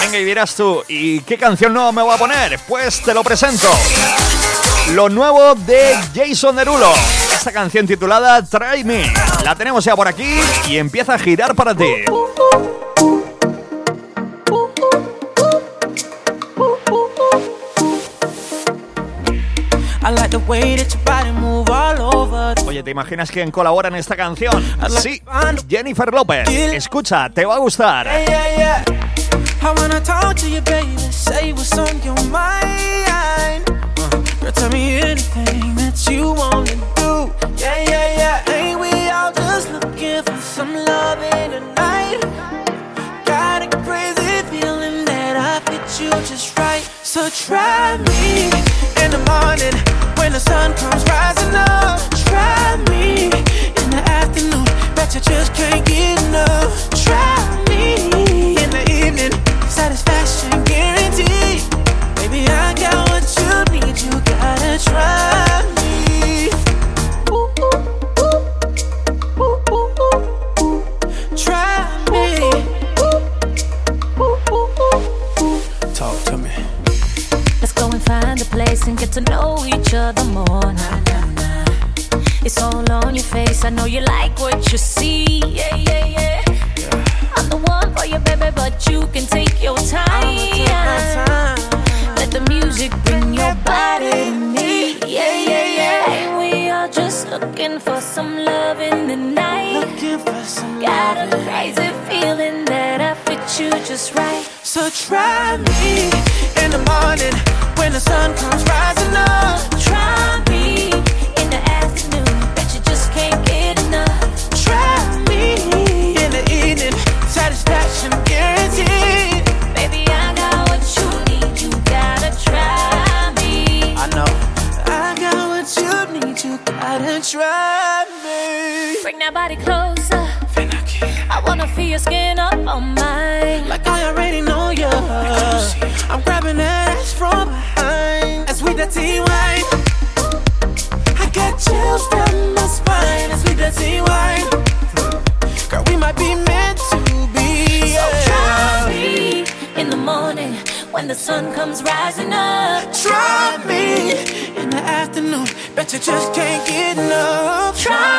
Venga, y dirás tú, ¿y qué canción nueva me voy a poner? Pues te lo presento. Lo nuevo de Jason Derulo. Esta canción titulada Try Me. La tenemos ya por aquí y empieza a girar para ti. Oye, ¿te imaginas quién colabora en esta canción? Sí, Jennifer López. Escucha, te va a gustar. You, baby. Say what's on your mind. Uh, girl, tell me anything that you wanna do. Yeah, yeah, yeah. Ain't we all just looking for some loving tonight? Got a crazy feeling that I fit you just right. So try me in the morning when the sun comes rising place and get to know each other more. Nah, nah, nah. It's all on your face. I know you like what you see. Yeah, yeah, yeah. I'm the one for you, baby, but you can take your time. Let the music bring your body to me. Yeah, yeah, yeah. And we are just looking for some love in the night. Looking for some Got a crazy feeling that I fit you just right. So try me the morning when the sun comes rising up. Try me in the afternoon, bet you just can't get enough. Try me in the evening, satisfaction guaranteed. Baby, I got what you need, you gotta try me. I know. I got what you need, you gotta try me. Bring that body closer. I wanna feel your skin up on mine. Like I already might be meant to be. So try me in the morning when the sun comes rising up. Try me in the afternoon. Bet you just can't get enough. Try